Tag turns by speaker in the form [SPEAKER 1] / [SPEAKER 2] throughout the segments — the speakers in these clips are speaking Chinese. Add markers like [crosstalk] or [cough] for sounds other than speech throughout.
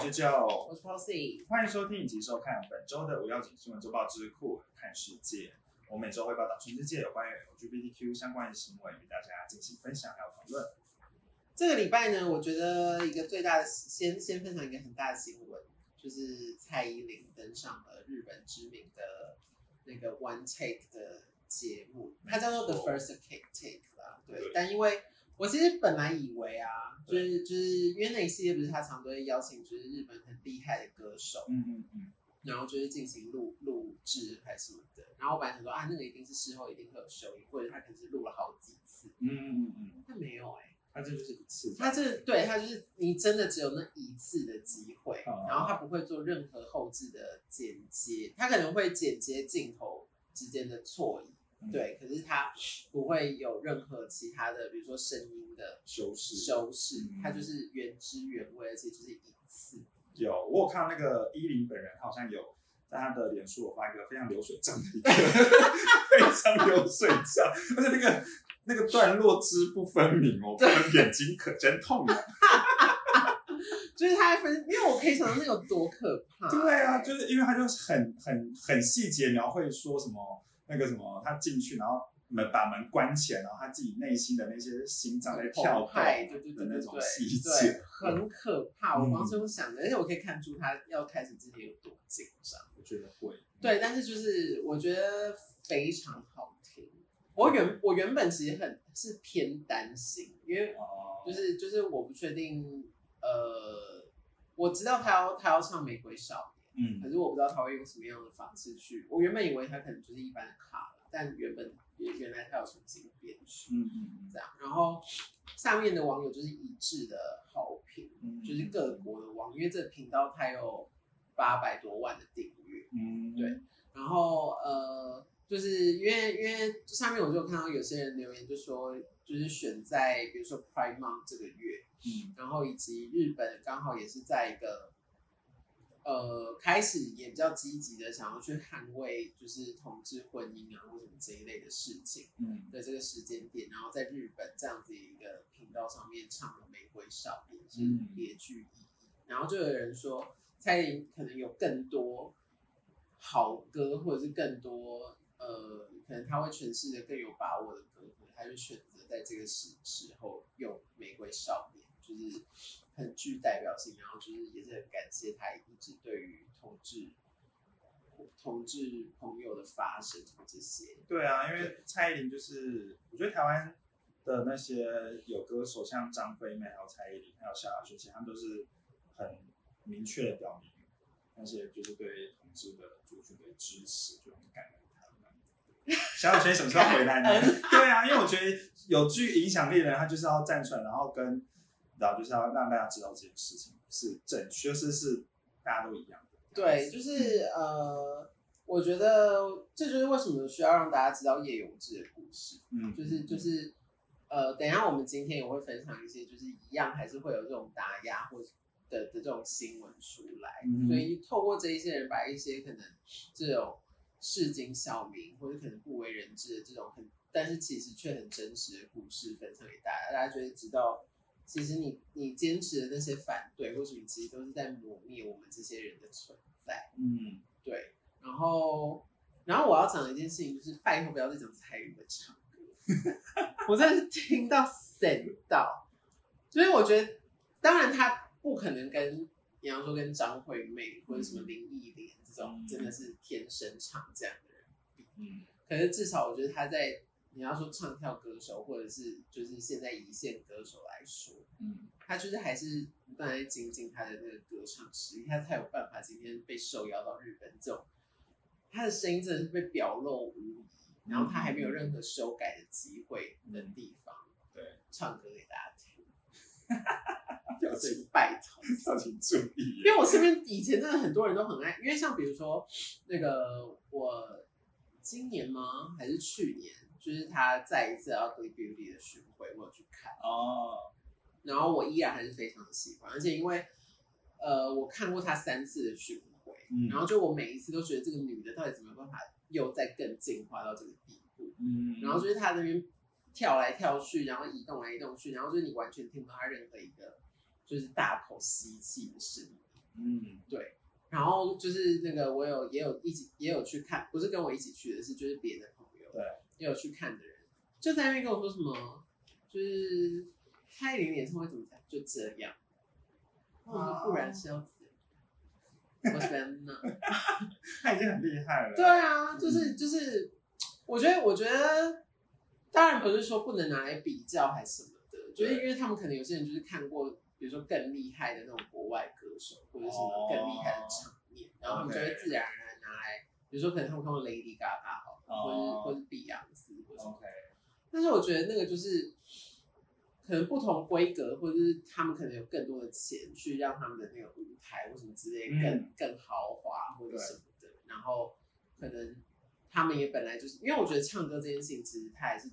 [SPEAKER 1] 我是 Joe，
[SPEAKER 2] 我是 Posy，
[SPEAKER 1] 欢迎收听以及收看本周的无要紧新闻周报之酷看世界。我每周会报道全世界有关于 LGBTQ 相关的新闻，与大家进行分享还有讨论。
[SPEAKER 2] 这个礼拜呢，我觉得一个最大的先先分享一个很大的新闻，就是蔡依林登上了日本知名的那个 One Take 的节目，它叫做 The First Take Take 啦。对，
[SPEAKER 1] 对
[SPEAKER 2] 但因为我其实本来以为啊，就是就是因为那一系列不是他常都会邀请就是日本很厉害的歌手，
[SPEAKER 1] 嗯嗯嗯，
[SPEAKER 2] 然后就是进行录录制还是什么的，然后我本来想说啊，那个一定是事后一定会有收音，或者他可能是录了好几次，
[SPEAKER 1] 嗯嗯嗯，
[SPEAKER 2] 但没有哎、
[SPEAKER 1] 他这就是一次，
[SPEAKER 2] 他这对他就是你真的只有那一次的机会，
[SPEAKER 1] 哦
[SPEAKER 2] 然后他不会做任何后置的剪接，他可能会剪接镜头之间的错对，可是它不会有任何其他的，比如说声音的
[SPEAKER 1] 修饰
[SPEAKER 2] 修饰
[SPEAKER 1] 嗯，
[SPEAKER 2] 他就是原汁原味，而且就是一次。
[SPEAKER 1] 有，我有看到那个依林本人，他好像有在他的脸书有发一个非常流水账的一个 [laughs] 非常流水账，而且那个那个段落之不分明哦，眼睛可真痛啊！[laughs]
[SPEAKER 2] 就是他还分，因为我可以想到那有多可怕。
[SPEAKER 1] 对啊，就是因为他就是很很很细节描绘说什么那个什么，他进去然后门把门关起来，然后他自己内心的那些心脏在跳动
[SPEAKER 2] 派，对对对
[SPEAKER 1] 的那种细节，，
[SPEAKER 2] 很可怕。我
[SPEAKER 1] 嗯
[SPEAKER 2] 光是用想的，而且我可以看出他要开始之前有多紧张。
[SPEAKER 1] 我觉得会。
[SPEAKER 2] 对，但是就是我觉得非常好听。我原我原本其实很是偏担心，因为
[SPEAKER 1] 哦，
[SPEAKER 2] 就是就是我不确定，呃，我知道他要他要唱《玫瑰少年》，
[SPEAKER 1] 嗯
[SPEAKER 2] 可是我不知道他会用什么样的方式去。我原本以为他可能就是一般的卡了，但原本原原来他有重新编曲
[SPEAKER 1] 嗯嗯
[SPEAKER 2] 这样，然后下面的网友就是一致的好评，
[SPEAKER 1] 嗯，
[SPEAKER 2] 就是各国的网，因为这个频道它有八百多万的订阅。
[SPEAKER 1] 嗯
[SPEAKER 2] 对然后呃，就是因为因为下面我就看到有些人留言就说，就是选在比如说 Prime Month 这个月，
[SPEAKER 1] 嗯
[SPEAKER 2] 然后以及日本刚好也是在一个呃开始也比较积极的想要去捍卫就是同志婚姻啊或什么这一类的事情
[SPEAKER 1] 嗯。
[SPEAKER 2] 的这个时间点，然后在日本这样子一个频道上面唱了《玫瑰少年》是
[SPEAKER 1] 嗯。
[SPEAKER 2] 别具意义，然后就有人说蔡依林可能有更多好歌，或者是更多呃，可能他会诠释的更有把握的歌，他就选择在这个时时候用《玫瑰少年》，就是很具代表性，然后就是也是很感谢他一直对于同志同志朋友的发声这些。
[SPEAKER 1] 对啊，因为蔡依林就是，我觉得台湾的那些有歌手，像张惠妹、还有蔡依林、还有萧亚轩，其实他们都是很明确的表明那些就是对同志的族群的支持，就很感恩他们。萧亚轩什么时候回来呢？[laughs] 对啊，因为我觉得有具影响力的人，他就是要站出来，然后跟，然后就是要让大家知道这件事情是正确，是是大家都一样的。
[SPEAKER 2] 对，就是呃，我觉得这就是为什么需要让大家知道叶永志的故事。
[SPEAKER 1] 嗯，
[SPEAKER 2] 就是就是呃，等一下我们今天也会分享一些，就是一样还是会有这种打压或者的的这种新闻出来，
[SPEAKER 1] 嗯
[SPEAKER 2] 所以透过这一些人把一些可能这种市井小民或者可能不为人知的这种很，但是其实却很真实的故事分享给大家，大家觉得知道。其实你你坚持的那些反对或什么，其实都是在磨灭我们这些人的存在。
[SPEAKER 1] 嗯，
[SPEAKER 2] 对，然后，然后我要讲的一件事情就是，拜托不要再讲蔡依林的唱歌，[laughs] 我真的是听到神到，所以我觉得，当然他不可能跟，比方说跟张惠妹或者什么林忆莲这种
[SPEAKER 1] 嗯。
[SPEAKER 2] 真的是天生唱这样的人比，
[SPEAKER 1] 嗯。
[SPEAKER 2] 可是至少我觉得他在你要说唱跳歌手或者是就是现在一线歌手来说，
[SPEAKER 1] 嗯
[SPEAKER 2] 他就是还是不断在精进他的那个歌唱实力，他才有办法今天被受邀到日本这种，他的声音真的是被表露无遗，然后他还没有任何修改的机会的地方，
[SPEAKER 1] 对，
[SPEAKER 2] 唱歌给大家听，
[SPEAKER 1] 表情
[SPEAKER 2] 拜托，
[SPEAKER 1] 表情注意
[SPEAKER 2] 因。为我身边以前真的很多人都很爱，因为像比如说那个我今年吗？还是去年？就是他再一次 Ugly Beauty 的巡回，我有去看。
[SPEAKER 1] 哦，
[SPEAKER 2] 然后我依然还是非常的喜欢，而且因为呃我看过他三次的巡回，
[SPEAKER 1] 嗯
[SPEAKER 2] 然后就我每一次都觉得这个女的到底怎么有办法又再更进化到这个地步，
[SPEAKER 1] 嗯。
[SPEAKER 2] 然后就是他那边跳来跳去，然后移动来移动去，然后就是你完全听不到他任何一个就是大口吸气的声音，
[SPEAKER 1] 嗯，对
[SPEAKER 2] 然后就是那个我有也有一起也有去看，不是跟我一起去的，是就是别的也有去看的人，就在那边跟我说什么，就是蔡依林演唱会怎么才就这样，我说不然是要怎样？我天哪！
[SPEAKER 1] 他已经很厉害了。
[SPEAKER 2] 对啊，就是就是，我觉得我觉得，当然不是说不能拿来比较还是什么的，就是因为他们可能有些人就是看过，比如说更厉害的那种国外歌手，或者什么更厉害的场面，然后他们就会自然而然拿来，比如说可能他们看过 Lady Gaga 或者
[SPEAKER 1] 哦。
[SPEAKER 2] 或者碧昂斯或者什么
[SPEAKER 1] ，OK，
[SPEAKER 2] 但是我觉得那个就是。可能不同规格，或者是他们可能有更多的钱去让他们的那个舞台或什么之类更、
[SPEAKER 1] 嗯。
[SPEAKER 2] 更豪华或者什么的，然后可能他们也本来就是，因为我觉得唱歌这件事情其实他还是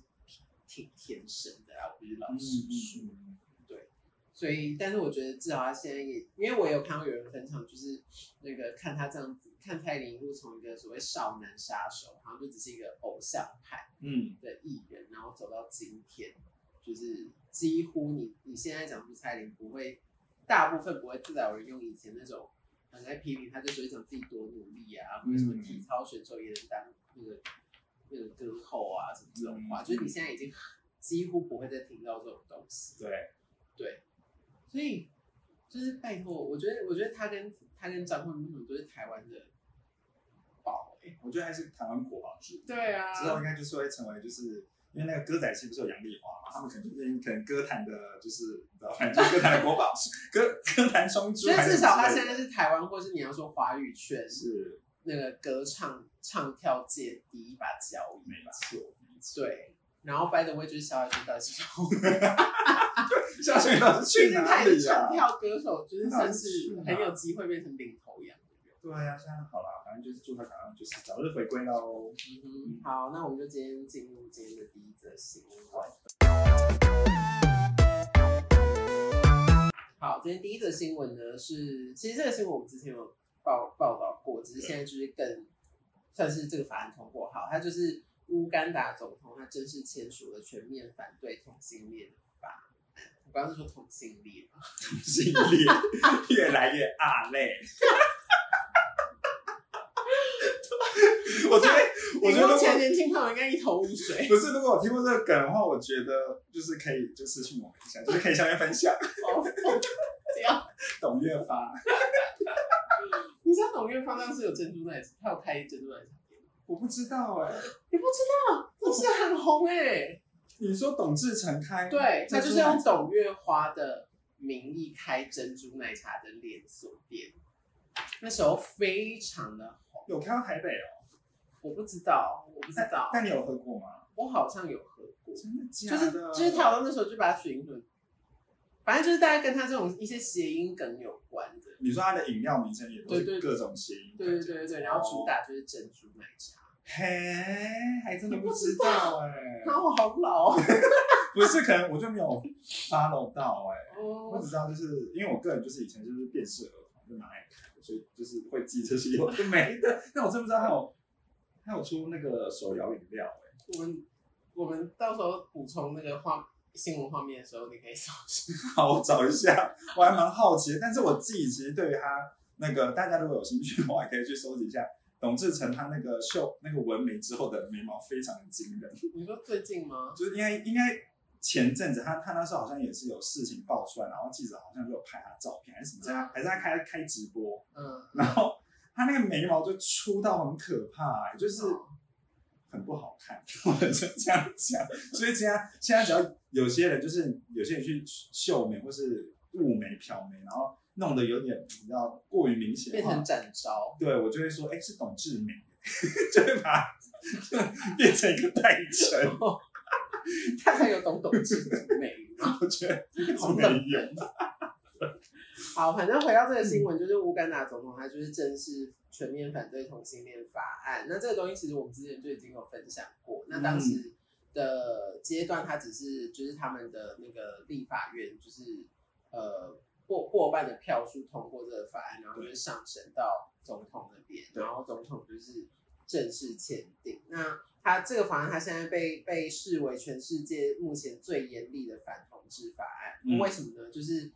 [SPEAKER 2] 挺天生的啊，我必须老
[SPEAKER 1] 嗯
[SPEAKER 2] 实说。
[SPEAKER 1] 嗯
[SPEAKER 2] 所以，但是我觉得至少他现在也，因为我有看到有人分享，就是那个看他这样子，看蔡依林一路从一个所谓少男杀手，好像就只是一个偶像派
[SPEAKER 1] 嗯，
[SPEAKER 2] 的艺人，然后走到今天，就是几乎你你现在讲出蔡依林不会，大部分不会自然有人用以前那种很在批评他，就只会讲自己多努力啊，或者什么体操选手也能当那个那个歌后啊什么这种话，
[SPEAKER 1] 嗯。
[SPEAKER 2] 就是你现在已经几乎不会再听到这种东西。
[SPEAKER 1] 对，
[SPEAKER 2] 对，所以就是拜托，我觉得我觉得他跟他跟张惠妹都是台湾的宝哎、
[SPEAKER 1] 我觉得还是台湾国宝之一。
[SPEAKER 2] 对啊，
[SPEAKER 1] 之后应该就是会成为，就是因为那个歌仔戏不是有杨丽华嘛，他们可能就是可能歌坛的，就是你知道，反正歌坛的国宝，歌歌坛双珠
[SPEAKER 2] 所以至少他现在是台湾，或是你要说华语圈
[SPEAKER 1] 是
[SPEAKER 2] 那个歌唱唱跳界第一把交椅
[SPEAKER 1] 没
[SPEAKER 2] 吧。
[SPEAKER 1] 错没错。
[SPEAKER 2] 对，然后 by the way 就是萧亚轩到底是
[SPEAKER 1] 夏轩 [laughs] 到底是
[SPEAKER 2] 毕
[SPEAKER 1] 去哪
[SPEAKER 2] 竟他也是
[SPEAKER 1] 里啊
[SPEAKER 2] 唱？跳歌手，就是算
[SPEAKER 1] 是
[SPEAKER 2] 很有机会变成领头羊的人。
[SPEAKER 1] 对啊，现在好啦，反正就是祝他赶快就是早日回归喽。
[SPEAKER 2] 嗯哼，好，那我们就今天进入今天的第一则新闻。好，今天第一则新闻呢是，其实这个新闻我们之前有报报道过，只是现在就是更算是这个法案通过好，它就是乌干达总统他正式签署了全面反对同性恋的法。我刚刚是说同性恋同
[SPEAKER 1] 性恋越来越啊累。我觉得，我觉得
[SPEAKER 2] 前年轻朋友应该一头雾水。
[SPEAKER 1] 不是，如果我听过这个梗的话，我觉得就是可以就私信我们一下，就是可以下面分享。
[SPEAKER 2] 哦，这样，[laughs]
[SPEAKER 1] 董月发，
[SPEAKER 2] 你知道董月芳当时有珍珠奶茶，他有开珍珠奶茶？
[SPEAKER 1] 我不知道哎、
[SPEAKER 2] 你不知道，不是很红哎、
[SPEAKER 1] 你说董志成开，
[SPEAKER 2] 对，他就是用董月花的名义开珍珠奶茶的连锁店，那时候非常的红。
[SPEAKER 1] 有开到台北哦、
[SPEAKER 2] 我不知道，我不知道，
[SPEAKER 1] 但你有喝过吗？
[SPEAKER 2] 我好像有喝过，
[SPEAKER 1] 真的假
[SPEAKER 2] 就是
[SPEAKER 1] 的？
[SPEAKER 2] 就是他好像那时候就把它取名成，反正就是大概跟他这种一些谐音梗有关的。
[SPEAKER 1] 你说它的饮料名称也都是各种谐音，
[SPEAKER 2] 对对对对对，然后主打就是珍珠奶茶。
[SPEAKER 1] 嘿，还真的
[SPEAKER 2] 不
[SPEAKER 1] 知
[SPEAKER 2] 知道
[SPEAKER 1] 哎、
[SPEAKER 2] 然后我好老哦，[laughs]
[SPEAKER 1] 不是，可能我就没有 follow 到哎、我
[SPEAKER 2] 哦
[SPEAKER 1] 只知道就是因为我个人就是以前就是电视儿童，就蛮爱看的，所以就是会记这些有的没的。但我真不知道还有还有出那个手摇饮料哎、
[SPEAKER 2] 我们我们到时候补充那个画新闻画面的时候，你可以搜寻。[laughs]
[SPEAKER 1] 好，我找一下，我还蛮好奇的。但是我自己其实对于他那个，大家如果有兴趣的话，也可以去搜集一下董志成他那个秀那个纹眉之后的眉毛非常的惊人，
[SPEAKER 2] 你说最近吗？[laughs]
[SPEAKER 1] 就是应该应该前阵子他他那时候好像也是有事情爆出来，然后记者好像就有拍他照片还是什么还是他开开直播，
[SPEAKER 2] 嗯，
[SPEAKER 1] 然后他那个眉毛就粗到很可怕、就是。
[SPEAKER 2] 哦
[SPEAKER 1] 很不好看，[laughs] 我就这样讲。所以现在现在只要有些人就是有些人去秀眉或是雾眉、漂眉，然后弄得有点你知道过于明显
[SPEAKER 2] 变成，展昭，
[SPEAKER 1] 对我就会说，哎、是董志美，[laughs] 就会把它变成一个代称。[laughs]
[SPEAKER 2] 他还有懂懂之美吗？[laughs]
[SPEAKER 1] 我觉得
[SPEAKER 2] 好
[SPEAKER 1] 没
[SPEAKER 2] 冷
[SPEAKER 1] 有。
[SPEAKER 2] 好，反正回到这个新闻，就是乌干达总统他就是正式全面反对同性恋法案。那这个东西其实我们之前就已经有分享过。那当时的阶段，它只是就是他们的那个立法院就是呃过过半的票数通过这个法案，然后就是上升到总统那边，然后总统就是正式签订。那他这个法案，他现在被被视为全世界目前最严厉的反同治法案。
[SPEAKER 1] 嗯
[SPEAKER 2] 为什么呢？就是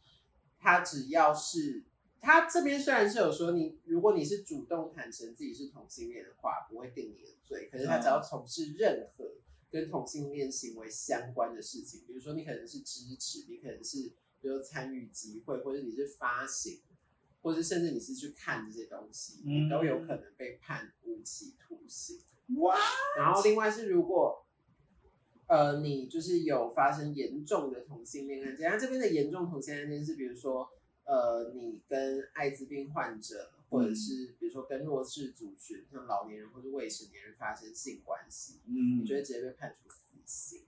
[SPEAKER 2] 他只要是他这边虽然是有说你，如果你是主动坦诚自己是同性恋的话，不会定你的罪。可是他只要从事任何跟同性恋行为相关的事情，比如说你可能是支持，你可能是比如参与集会，或者你是发行，或者甚至你是去看这些东西，
[SPEAKER 1] 嗯
[SPEAKER 2] 你都有可能被判无期徒刑。
[SPEAKER 1] 哇，
[SPEAKER 2] 然后另外是如果。呃，你就是有发生严重的同性恋案件，那这边的严重同性恋案件是，比如说，呃，你跟艾滋病患者，或者是比如说跟弱势族群，像老年人或者未成年人发生性关系，
[SPEAKER 1] 嗯
[SPEAKER 2] 你就会直接被判处死刑。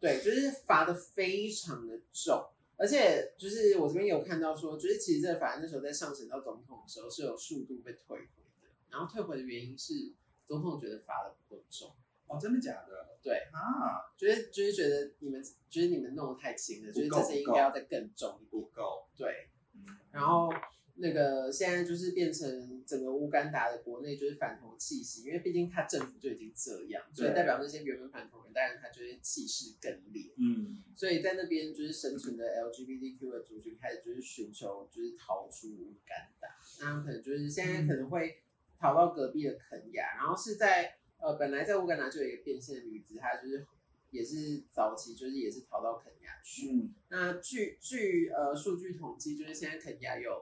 [SPEAKER 2] 对，就是罚的非常的重，而且就是我这边有看到说，就是其实这个法案那时候在上审到总统的时候是有数度被退回的，然后退回的原因是总统觉得罚的不够重，
[SPEAKER 1] 哦，真的假的？
[SPEAKER 2] 对
[SPEAKER 1] 啊，
[SPEAKER 2] 就是就是觉得你们就是你们弄得太轻了，就是这次应该要再更重一点，
[SPEAKER 1] 不够。
[SPEAKER 2] 对。
[SPEAKER 1] 嗯，
[SPEAKER 2] 然后那个现在就是变成整个乌干达的国内就是反同气息，因为毕竟他政府就已经这样，所以代表那些原本反同人，当然他就是气势更烈。
[SPEAKER 1] 嗯，
[SPEAKER 2] 所以在那边就是生存的 LGBTQ 的族群开始就是寻求就是逃出乌干达，那可能就是现在可能会逃到隔壁的肯亚，然后是在呃本来在乌干达就有一个变性的女子，她就是也是早期就是也是逃到肯亚去，
[SPEAKER 1] 嗯，
[SPEAKER 2] 那据据呃数据统计，就是现在肯亚有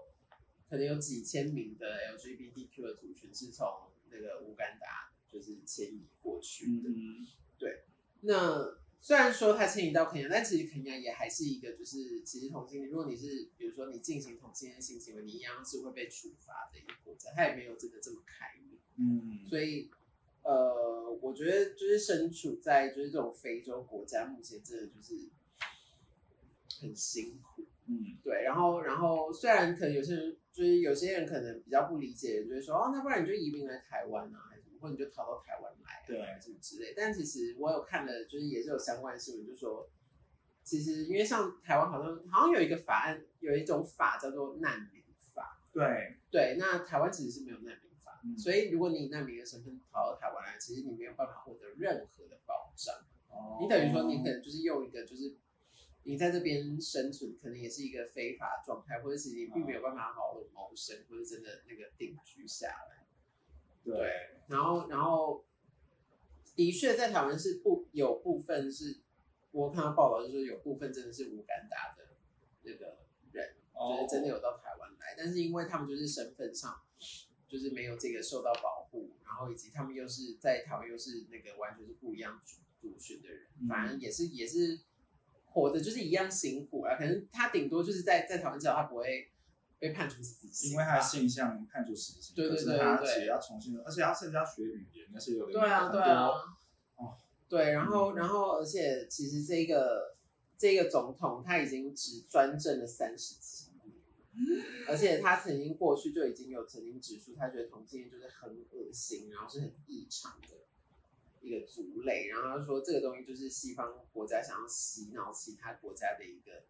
[SPEAKER 2] 可能有几千名的 LGBTQ 的族群是从那个乌干达就是迁移过去的。
[SPEAKER 1] 嗯，
[SPEAKER 2] 那虽然说他迁移到肯亚，但其实肯亚也还是一个就是其实同性恋，如果你是比如说你进行同性恋性行为，你一样是会被处罚的一个国家，它也没有真的这么开明。
[SPEAKER 1] 嗯，
[SPEAKER 2] 所以，呃，我觉得就是身处在就是这种非洲国家，目前真的就是很辛苦。
[SPEAKER 1] 嗯，
[SPEAKER 2] 对，然后然后虽然可能有些人就是有些人可能比较不理解，就是说哦，那不然你就移民来台湾啊，还是什么，或者你就逃到台湾来、啊，
[SPEAKER 1] 对。
[SPEAKER 2] 还是什么之类。但其实我有看了，就是也是有相关的新闻，就说其实因为像台湾好像好像有一个法案，有一种法叫做难民法，
[SPEAKER 1] 对，
[SPEAKER 2] 对，那台湾其实是没有难民法，
[SPEAKER 1] 嗯。
[SPEAKER 2] 所以如果你以难民的身份逃到台湾来，其实你没有办法获得任何的保障。
[SPEAKER 1] 哦。
[SPEAKER 2] 你等于说，你可能就是用一个，就是你在这边生存，可能也是一个非法状态，或者是你并没有办法好好的谋生，或者真的那个定居下来。
[SPEAKER 1] 对，
[SPEAKER 2] 然后，然后的确在台湾是不有部分是，我看到报道就是有部分真的是乌干达的那个人，
[SPEAKER 1] 哦
[SPEAKER 2] 就是真的有到台湾来，但是因为他们就是身份上就是没有这个受到保护，然后以及他们又是在台湾又是那个完全是不一样族族群的人，
[SPEAKER 1] 嗯。
[SPEAKER 2] 反正也是也是活的就是一样辛苦啊，可能他顶多就是在在台湾之后他不会被判处死刑，
[SPEAKER 1] 因为他的性向判处死刑，
[SPEAKER 2] 对对对对
[SPEAKER 1] 其实要重新，而且他甚至要学语言，那是有的。
[SPEAKER 2] 对啊，
[SPEAKER 1] 很
[SPEAKER 2] 对啊。
[SPEAKER 1] 多，哦。
[SPEAKER 2] 对，然后，然后，而且其实这个这个总统他已经只专政了三十七年，而且他曾经过去就已经有曾经指出，他觉得同性恋就是很恶心，然后是很异常的一个族类，然后他说这个东西就是西方国家想要洗脑其他国家的一个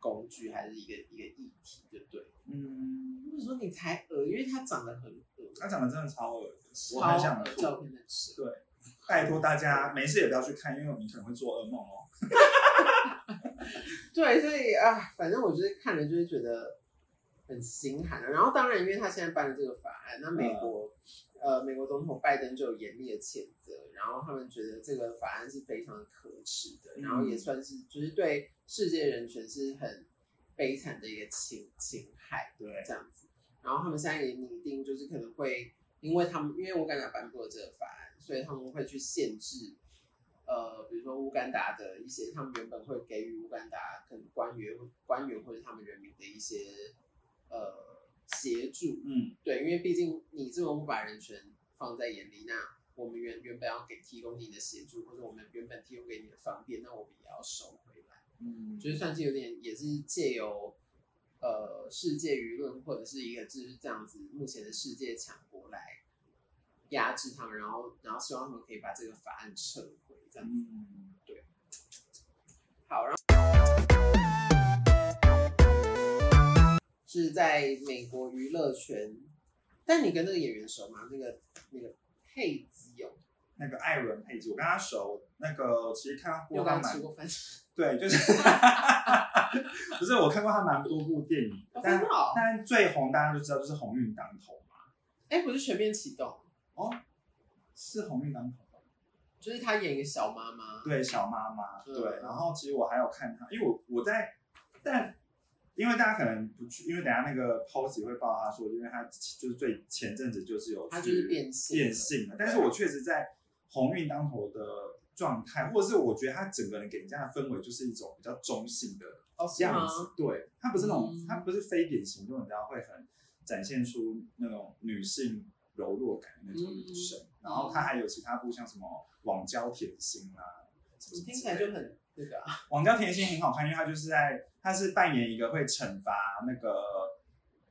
[SPEAKER 2] 工具，还是一个一个议题，就对了。
[SPEAKER 1] 嗯，
[SPEAKER 2] 我说你才恶，因为他长得很恶，
[SPEAKER 1] 他长得真的超恶的，我
[SPEAKER 2] 超
[SPEAKER 1] 很想
[SPEAKER 2] 恶，照片很吃。
[SPEAKER 1] 对，拜托大家没事也不要去看，因为你可能会做噩梦哦。[laughs]
[SPEAKER 2] 对，所以啊，反正我就是看了，就是觉得很心寒啊。然后当然，因为他现在办了这个法案，那美国、呃美国总统拜登就有严厉的谴责，然后他们觉得这个法案是非常可耻的，然后也算是就是对世界人权是很悲惨的一个侵侵害。
[SPEAKER 1] 对，
[SPEAKER 2] 这样子。然后他们现在也拟定，就是可能会，因为他们因为乌干达颁布了这个法案，所以他们会去限制，呃，比如说乌干达的一些，他们原本会给予乌干达可能官员、官员或者他们人民的一些呃协助，
[SPEAKER 1] 嗯，
[SPEAKER 2] 对，因为毕竟你这种不把人权放在眼里，那我们原原本要给提供你的协助，或者我们原本提供给你的方便，那我们也要收回来。
[SPEAKER 1] 嗯，
[SPEAKER 2] 就是算是有点，也是借由呃世界舆论或者是一个就是这样子，目前的世界强国来压制他们，然后然后希望他们可以把这个法案撤回，这样子。
[SPEAKER 1] 嗯，
[SPEAKER 2] 好，然后是在美国娱乐圈，但你跟那个演员熟吗？那个那个佩兹勇，
[SPEAKER 1] 那个艾伦佩吉，我跟他熟，那个其实看过他蛮
[SPEAKER 2] 有跟他吃过饭，
[SPEAKER 1] 对，就是 [laughs] 不是我看过他蛮多部电影，
[SPEAKER 2] 哦
[SPEAKER 1] 但但最红大家就知道就是《鸿运当头》嘛，
[SPEAKER 2] 哎，不是全面启动，
[SPEAKER 1] 哦，是《鸿运当头》。
[SPEAKER 2] 就是他演一个小妈妈，
[SPEAKER 1] 对小妈妈，
[SPEAKER 2] 嗯
[SPEAKER 1] 对，然后其实我还有看她，因为我我在，但因为大家可能不去，因为等下那个 post 会报他说，因为他就是最前阵子就是有
[SPEAKER 2] 他就是变性
[SPEAKER 1] 变性了，但是我确实在鸿运当头的状态，或者是我觉得他整个人给人家的氛围就是一种比较中性的
[SPEAKER 2] 哦，是吗？
[SPEAKER 1] 样？子，对，他不是那种，
[SPEAKER 2] 嗯。
[SPEAKER 1] 他不是非典型，就你知道会很展现出那种女性柔弱感的那种女生。
[SPEAKER 2] 嗯
[SPEAKER 1] 然后他还有其他部像什么网交甜心啦，什么
[SPEAKER 2] 你听起来就很那个啊，
[SPEAKER 1] 网交甜心很好看，因为他就是在他是扮演一个会惩罚那个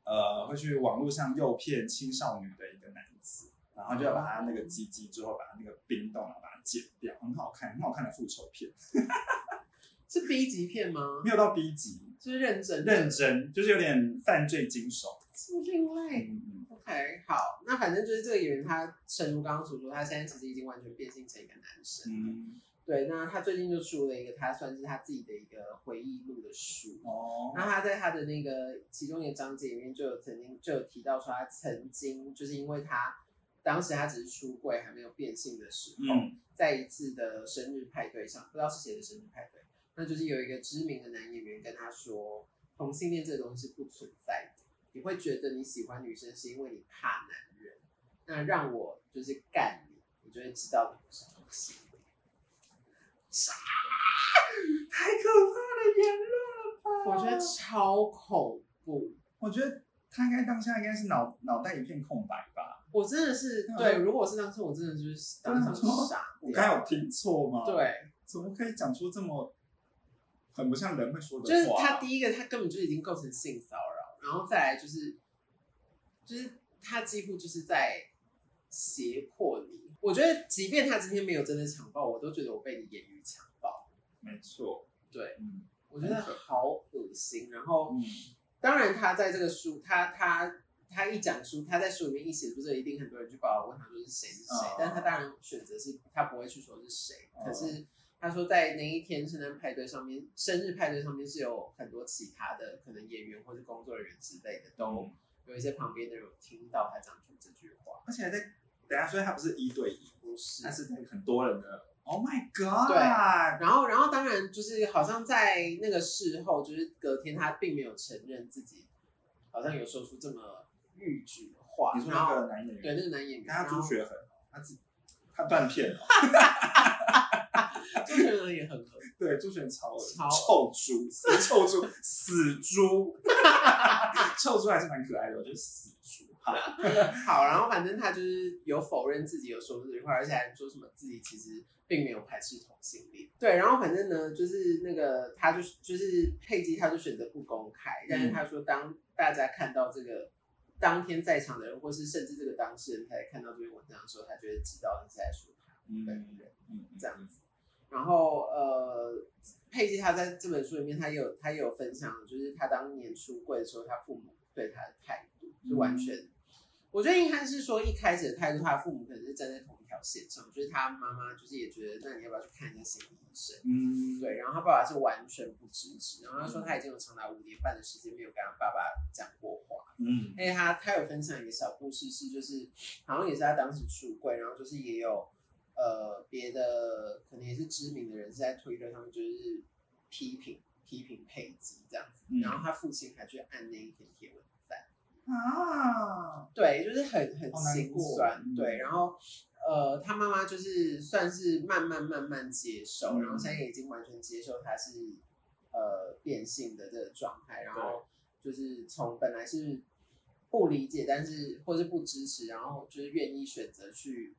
[SPEAKER 1] 呃会去网络上诱骗青少女的一个男子，然后就要把他那个鸡鸡之后把他那个冰冻然后把它剪掉，很好看，很好看的复仇片，[laughs]
[SPEAKER 2] 是 B 级片吗？
[SPEAKER 1] 没有到 B 级，
[SPEAKER 2] 就是认真
[SPEAKER 1] 认真就是有点犯罪惊悚。
[SPEAKER 2] 是另外。OK，好，那反正就是这个演员，他正如刚刚所说，他现在其实已经完全变性成一个男生。
[SPEAKER 1] 嗯
[SPEAKER 2] 对，那他最近就出了一个，他算是他自己的一个回忆录的书。
[SPEAKER 1] 哦，
[SPEAKER 2] 那他在他的那个其中一个章节里面就有曾经就有提到说，他曾经就是因为他当时他只是出柜还没有变性的时候，
[SPEAKER 1] 嗯
[SPEAKER 2] 在一次的生日派对上，不知道是谁的生日派对，那就是有一个知名的男演员跟他说，同性恋这个东西不存在的，你会觉得你喜欢女生是因为你怕男人，那让我就是干你，你就会知道你不是同性恋。[laughs]
[SPEAKER 1] 太可怕的言论了吧？
[SPEAKER 2] 我觉得超恐怖，
[SPEAKER 1] 我觉得他应该当下应该是脑脑袋一片空白吧？
[SPEAKER 2] 我真的是
[SPEAKER 1] 嗯
[SPEAKER 2] 对，如果是当时，我真的就是当场傻
[SPEAKER 1] 我。刚才有听错吗？，
[SPEAKER 2] 对，
[SPEAKER 1] 怎么可以讲出这么很不像人会说的话？
[SPEAKER 2] 就是他第一个，他根本就已经构成性骚扰，然后再来就是，就是他几乎就是在胁迫你。我觉得，即便他今天没有真的强暴，我都觉得我被你言语强暴。
[SPEAKER 1] 没错，
[SPEAKER 2] 对，
[SPEAKER 1] 嗯
[SPEAKER 2] 我觉得好恶心。然后，
[SPEAKER 1] 嗯
[SPEAKER 2] 当然他在这个书，他他他一讲书，他在书里面一写，不是一定很多人去报问他说是谁是谁，
[SPEAKER 1] 哦
[SPEAKER 2] 但是他当然选择是他不会去说是谁，
[SPEAKER 1] 哦
[SPEAKER 2] 可是他说在那一天圣诞派对上面，生日派对上面是有很多其他的可能演员或是工作人员之类的，都
[SPEAKER 1] 嗯
[SPEAKER 2] 有一些旁边的人有听到他讲出这句话，
[SPEAKER 1] 而且还在等下，所以他不是一对一，
[SPEAKER 2] 不是
[SPEAKER 1] 他是在很多人的。Oh my god！
[SPEAKER 2] 对然后，然后当然就是好像在那个事后，就是隔天他并没有承认自己好像有说出这么逾矩的话，
[SPEAKER 1] 你说那个男演员，
[SPEAKER 2] 对那个男演员，
[SPEAKER 1] 他朱学恒，他自他断片了。[laughs]
[SPEAKER 2] 朱学恒也很恶
[SPEAKER 1] 对，朱学恒超恶
[SPEAKER 2] 超
[SPEAKER 1] 臭猪，死臭猪，死猪，[laughs] 臭猪还是蛮可爱的，我觉得死猪。好，[laughs]
[SPEAKER 2] 好，然后反正他就是有否认自己有说出这句话，而且还说什么自己其实并没有排斥同性恋。对，然后反正呢，就是那个他就是就是佩姬，他就选择不公开，但是他说当大家看到这个当天在场的人，或是甚至这个当事人，他在看到这篇文章的时候，他就会知道是在说他
[SPEAKER 1] 嗯
[SPEAKER 2] 本人。
[SPEAKER 1] 嗯，
[SPEAKER 2] 这样子。然后呃，佩姬她在这本书里面，他也有他也有分享，就是他当年出柜的时候，他父母对他的态度是完全，我觉得应该是说一开始的态度，他的父母可能是站在同一条线上，就是他妈妈就是也觉得，那你要不要去看一下心理医生？
[SPEAKER 1] 嗯，
[SPEAKER 2] 对，然后他爸爸是完全不支持，然后他说他已经有长达五年半的时间没有跟他爸爸讲过话，
[SPEAKER 1] 嗯。
[SPEAKER 2] 而且他他有分享一个小故事，是就是好像也是他当时出柜，然后就是也有呃别的可能也是知名的人是在推特上面就是批评批评佩姬这样子，
[SPEAKER 1] 嗯
[SPEAKER 2] 然后他父亲还去按那一篇贴文赞，
[SPEAKER 1] 啊，
[SPEAKER 2] 对，就是很很心
[SPEAKER 1] 好难过
[SPEAKER 2] 酸，
[SPEAKER 1] 嗯
[SPEAKER 2] 对，然后。呃，他妈妈就是算是慢慢慢慢接受，
[SPEAKER 1] 嗯
[SPEAKER 2] 然后现在也已经完全接受他是呃变性的这个状态，然后就是从本来是不理解，但是或是不支持，然后就是愿意选择去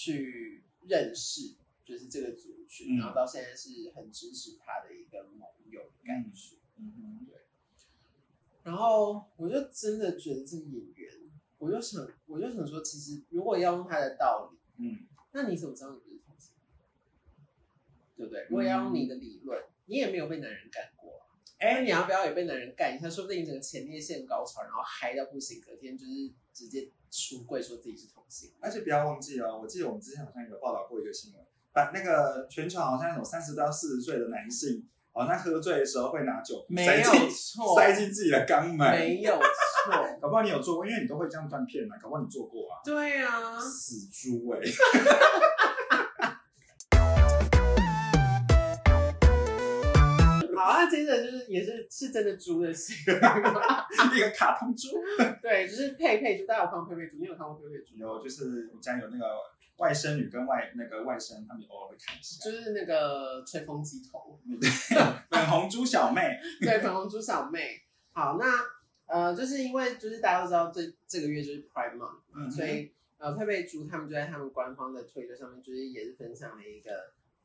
[SPEAKER 2] 去认识，就是这个族群，
[SPEAKER 1] 嗯
[SPEAKER 2] 然后到现在是很支持他的一个盟友的感觉。
[SPEAKER 1] 嗯哼，
[SPEAKER 2] 然后我就真的觉得这个演员，我就想，我就想说，其实如果要用他的道理，
[SPEAKER 1] 嗯
[SPEAKER 2] 那你怎么知道你不是同性恋？对不对？如果要用你的理论，你也没有被男人干过、啊。哎，你要不要也被男人干一下？说不定你整个前列腺高潮，然后嗨到不行，隔天就是直接出柜说自己是同性。
[SPEAKER 1] 而且不要忘记哦，我记得我们之前好像有报道过一个新闻，把那个全球好像有三十到四十岁的男性，好像喝醉的时候会拿酒
[SPEAKER 2] 没有错，
[SPEAKER 1] 塞进自己的肛门。
[SPEAKER 2] 没有错，
[SPEAKER 1] 搞不好你有做过，因为你都会这样断片嘛，搞不好你做过啊。
[SPEAKER 2] 对啊，
[SPEAKER 1] 死猪哎、
[SPEAKER 2] 好 [laughs] 也是是真的猪的戏，[laughs]
[SPEAKER 1] 一个卡通猪。[laughs]
[SPEAKER 2] 对，就是佩佩猪，大家有看过佩佩猪？你有看过佩佩猪？
[SPEAKER 1] 有就是我家有那个外甥女跟外那个外甥，他们偶尔会看一下。
[SPEAKER 2] 就是那个吹风机头，[laughs]
[SPEAKER 1] 粉红猪小妹，
[SPEAKER 2] 对，粉红猪小妹。好，那呃，就是因为就是大家都知道这这个月就是 Prime Month 嘛，
[SPEAKER 1] 嗯
[SPEAKER 2] 所以呃，佩佩猪他们就在他们官方的推特上面，就是也是分享了一个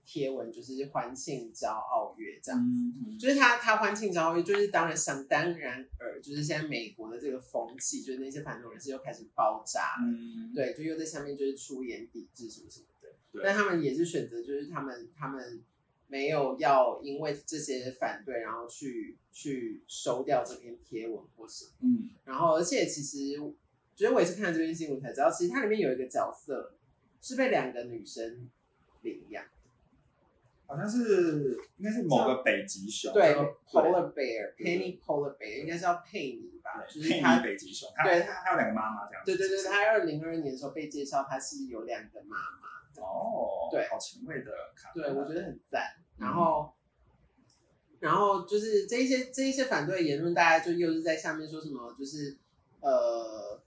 [SPEAKER 2] 贴文，就是欢庆骄傲月这样。
[SPEAKER 1] 嗯，
[SPEAKER 2] 就是他他欢庆骄傲月，就是当然想当然尔，就是现在美国的这个风气，就是那些反动人士又开始爆炸，
[SPEAKER 1] 嗯，
[SPEAKER 2] 对，就又在下面就是出言抵制什么什么的。但他们也是选择，就是他们他们没有要因为这些反对，然后去去收掉这篇贴文或什么。
[SPEAKER 1] 嗯，
[SPEAKER 2] 然后，而且其实，觉得我也是看了这篇新闻才知道，其实它里面有一个角色是被两个女生领养，
[SPEAKER 1] 好像是应该是某个北极熊，
[SPEAKER 2] 对
[SPEAKER 1] 对
[SPEAKER 2] ，polar bear，Penny polar bear 应该是叫佩妮吧，就是
[SPEAKER 1] 佩
[SPEAKER 2] 她
[SPEAKER 1] 妮北极熊，它
[SPEAKER 2] 对
[SPEAKER 1] 它它有两个妈妈这样子。
[SPEAKER 2] 对对对，他二零二二年的时候被介绍，他是有两个妈妈。
[SPEAKER 1] 哦，
[SPEAKER 2] 对
[SPEAKER 1] 好前卫的卡
[SPEAKER 2] 对，
[SPEAKER 1] 啊，
[SPEAKER 2] 我觉得很赞。
[SPEAKER 1] 嗯
[SPEAKER 2] 然后，然后就是这一些这一些反对言论，大家就又是在下面说什么，就是呃，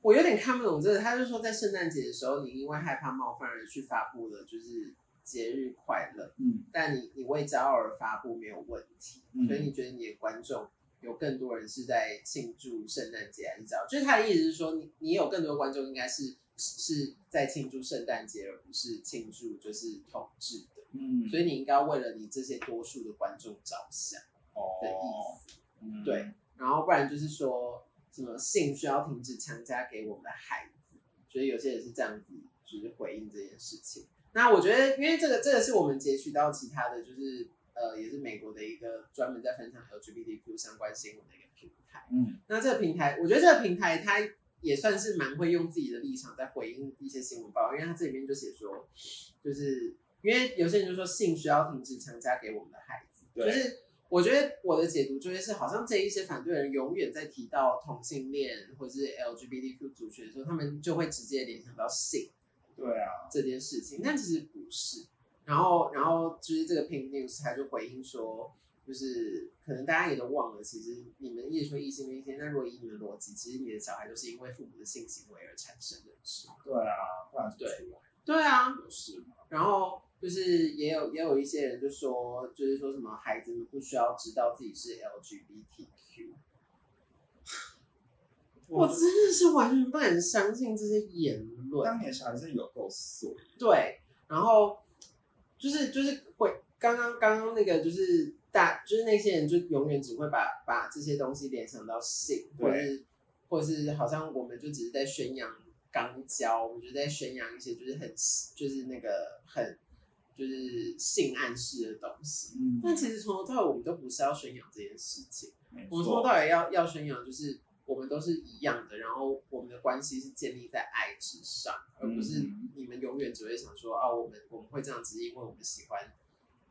[SPEAKER 2] 我有点看不懂这个。他就说，在圣诞节的时候，你因为害怕冒犯而去发布了就是节日快乐，
[SPEAKER 1] 嗯
[SPEAKER 2] 但你你为骄傲而发布没有问题，
[SPEAKER 1] 嗯
[SPEAKER 2] 所以你觉得你的观众有更多人是在庆祝圣诞节还是骄傲？就是他的意思是说，你你有更多观众应该是是在庆祝圣诞节，而不是庆祝就是统治的。
[SPEAKER 1] 嗯，
[SPEAKER 2] 所以你应该为了你这些多数的观众着想的意
[SPEAKER 1] 哦，
[SPEAKER 2] 思，
[SPEAKER 1] 嗯
[SPEAKER 2] 对，然后不然就是说什么性需要停止强加给我们的孩子，所以有些人是这样子，就是回应这件事情。那我觉得，因为这个这个是我们截取到其他的就是呃，也是美国的一个专门在分享 LGBTQ 相关新闻的一个平台。
[SPEAKER 1] 嗯。
[SPEAKER 2] 那这个平台，我觉得这个平台它也算是蛮会用自己的立场在回应一些新闻报道，因为它这里面就写说，就是因为有些人就说性需要停止强加给我们的孩子，
[SPEAKER 1] 对。
[SPEAKER 2] 就是我觉得我的解读就会是，好像这一些反对人永远在提到同性恋或者是 LGBTQ 族群的时候，他们就会直接联想到性
[SPEAKER 1] 对啊，
[SPEAKER 2] 这件事情，但其实不是。然后，然后就是这个 Pink News 他就回应说，就是可能大家也都忘了，其实你们一直说异性恋，那如果以你们的逻辑，其实你的小孩都是因为父母的性行为而产生的，是吗？
[SPEAKER 1] 对啊，不然
[SPEAKER 2] 对？对啊，
[SPEAKER 1] 有事吗？
[SPEAKER 2] 然后就是也有也有一些人就说，就是说什么孩子们不需要知道自己是 LGBTQ，我真的是完全不敢相信这些言论。
[SPEAKER 1] 当年小孩真的有够碎，
[SPEAKER 2] 对，然后就是就是会刚刚刚刚那个就是大就是那些人就永远只会把把这些东西联想到性，或者是或者是好像我们就只是在宣扬肛交，我们就在宣扬一些就是很就是那个很就是性暗示的东西。
[SPEAKER 1] 嗯
[SPEAKER 2] 但其实从头到尾我们都不是要宣扬这件事情，我们从头，到尾要要宣扬就是我们都是一样的，然后我们的关系是建立在爱之上，而不是
[SPEAKER 1] 嗯
[SPEAKER 2] 你们永远只会想说啊，我们我们会这样，子因为我们喜欢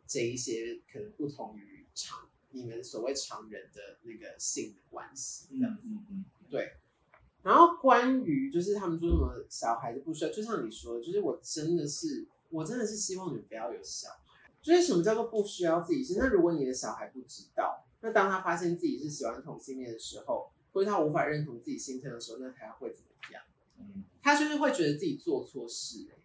[SPEAKER 2] 这一些可能不同于常你们所谓常人的那个性的关系这样子。
[SPEAKER 1] 嗯嗯嗯，
[SPEAKER 2] 然后关于就是他们说什么小孩子不需要，就像你说，就是我真的是我真的是希望你们不要有小孩。就是什么叫做不需要自己是？那如果你的小孩不知道，那当他发现自己是喜欢同性恋的时候，或者他无法认同自己性向的时候，那他会怎么样？
[SPEAKER 1] 嗯
[SPEAKER 2] 他就是会觉得自己做错事、欸，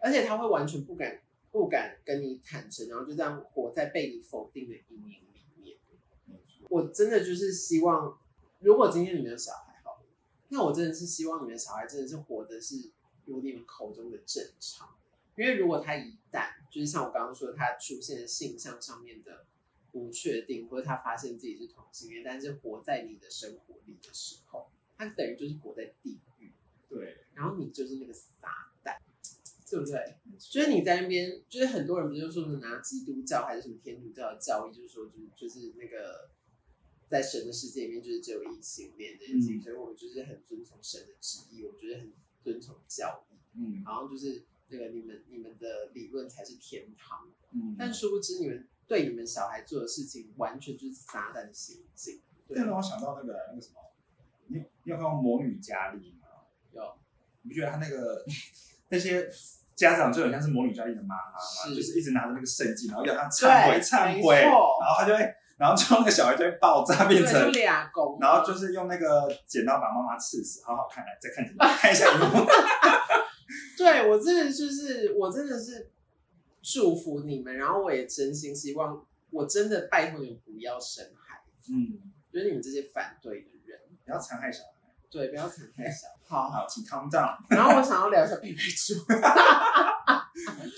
[SPEAKER 2] 而且他会完全不敢不敢跟你坦诚，然后就这样活在被你否定的阴影里面。我真的就是希望，如果今天你们有小孩好了，那我真的是希望你们的小孩真的是活的是有你们口中的正常。因为如果他一旦就是像我刚刚说，他出现性向上面的不确定，或者他发现自己是同性恋，但是活在你的生活里的时候，他等于就是活在地狱，
[SPEAKER 1] 对，
[SPEAKER 2] 然后你就是那个撒旦，对不对？
[SPEAKER 1] 没错。
[SPEAKER 2] 就是你在那边，就是很多人不就说什么拿基督教还是什么天主教的教义，就是说就是就是那个在神的世界里面就是只有异性恋这件事情，
[SPEAKER 1] 嗯。
[SPEAKER 2] 所以我们就是很遵从神的旨意，我们就是很遵从教义，
[SPEAKER 1] 嗯。
[SPEAKER 2] 然后就是那个你们你们的理论才是天堂，
[SPEAKER 1] 嗯，
[SPEAKER 2] 但殊不知你们对你们小孩做的事情完全就是撒旦的行径。对
[SPEAKER 1] 这，让我想到那个那个什么，你你有看过《魔女佳丽》吗？
[SPEAKER 2] 有
[SPEAKER 1] 你不觉得他那个那些家长就很像是魔女佳丽的妈妈吗？就是一直拿着那个圣经，然后要他忏悔忏悔，然
[SPEAKER 2] 错
[SPEAKER 1] 后他就会，然后就那个小孩就会爆炸变，成
[SPEAKER 2] 就俩公，
[SPEAKER 1] 然后就是用那个剪刀把妈妈刺死，好好看来再看 [laughs] 看一下一幕。[laughs]
[SPEAKER 2] 对我真的就是，我真的是祝福你们，然后我也真心希望，我真的拜托你们不要生孩子，
[SPEAKER 1] 嗯，
[SPEAKER 2] 就是你们这些反对的人，
[SPEAKER 1] 不要残害小孩。
[SPEAKER 2] 对，不要残害小孩。好，
[SPEAKER 1] 好，请 calm down。
[SPEAKER 2] 然后我想要聊一下佩佩猪，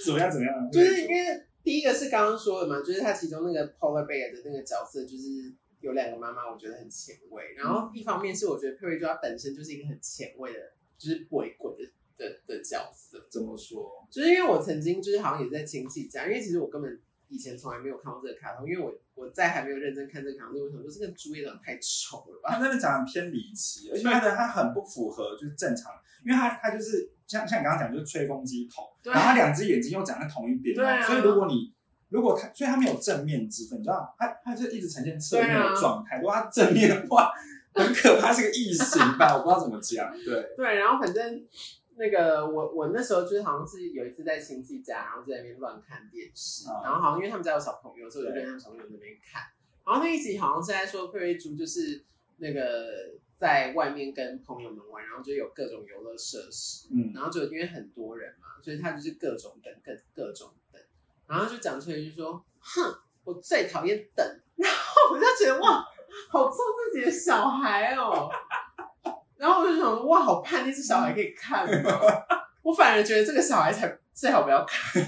[SPEAKER 1] 怎么样？怎么样？
[SPEAKER 2] 就是因为第一个是刚刚说的嘛，就是他其中那个 Polar Bear 的那个角色，就是有两个妈妈，我觉得很前卫。然后一方面是我觉得佩佩猪他本身就是一个很前卫的，就是鬼鬼的的的角色。
[SPEAKER 1] 怎么说？
[SPEAKER 2] 就是因为我曾经就是好像也在亲戚家，因为其实我根本以前从来没有看过这个卡通，因为我我在还没有认真看这个卡通，我想说这个猪也长得太丑了吧。
[SPEAKER 1] 他那边长得偏离奇，而且他的他很不符合就是正常，因为他他就是像像你刚刚讲就是吹风机头，然后他两只眼睛又长在同一边，
[SPEAKER 2] 对啊
[SPEAKER 1] 所以如果你如果他，所以他没有正面之分，你知道吗？他他就一直呈现侧面的状态。如果他正面的话，很可怕，是个异形吧？我不知道怎么讲。对，
[SPEAKER 2] 对，然后反正那个我我那时候就是好像是有一次在亲戚家，然后在那边乱看电视，
[SPEAKER 1] 啊
[SPEAKER 2] 然后好像因为他们家有小朋友，所以我就跟他们小朋友在那边看。然后那一集好像是在说佩佩猪就是那个在外面跟朋友们玩，然后就有各种游乐设施，
[SPEAKER 1] 嗯，
[SPEAKER 2] 然后就因为很多人嘛，所以他就是各种等，各各种等，然后就讲出来就说，哼，我最讨厌等，[laughs] 然后我就觉得哇，好揍自己的小孩哦，然后我就想说哇，好叛逆，这小孩可以看吗？我反而觉得这个小孩才最好不要看，[laughs]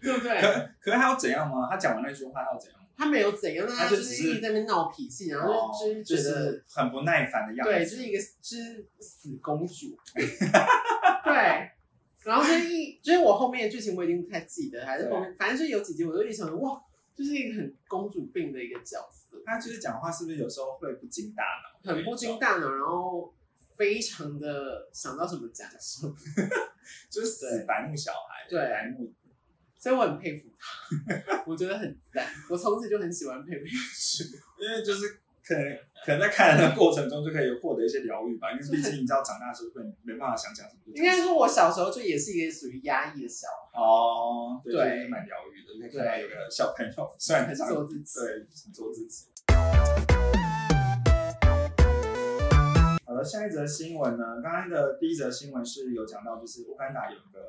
[SPEAKER 2] 对不对？
[SPEAKER 1] 可可是他要怎样吗？他讲完那句话，他要怎样？
[SPEAKER 2] 他没有怎样，但他就
[SPEAKER 1] 是
[SPEAKER 2] 是一直在那边闹脾气，然后
[SPEAKER 1] 哦
[SPEAKER 2] 就是觉得。
[SPEAKER 1] 很不耐烦的样子。
[SPEAKER 2] 对，就是一个就是死公主，[laughs] 对，然后就是一就是我后面的剧情我已经不太记得，还是后面反正就是有几集我都一直想说哇，就是一个很公主病的一个角色，
[SPEAKER 1] 他就是讲话是不是有时候会不经大脑？
[SPEAKER 2] 很不经大脑，然后非常的想到什么讲什么，[laughs]
[SPEAKER 1] 就是死白目小孩，
[SPEAKER 2] 对
[SPEAKER 1] 白目。
[SPEAKER 2] 所以我很佩服他，我觉得很赞，我从此就很喜欢佩佩猪，[laughs]
[SPEAKER 1] 因为就是可能可能在看的过程中就可以获得一些疗愈吧，因为毕竟你知道长大的时候会没办法想讲什么。
[SPEAKER 2] 应该说我小时候就也是一个属于压抑的小孩，
[SPEAKER 1] 哦，对，
[SPEAKER 2] 对
[SPEAKER 1] 就是蛮疗愈的，你看到有个小朋友虽然
[SPEAKER 2] 很
[SPEAKER 1] 想
[SPEAKER 2] 做自己
[SPEAKER 1] 对，很做自己。好了，下一则新闻呢？刚刚的第一则新闻是有讲到，就是乌干达有一个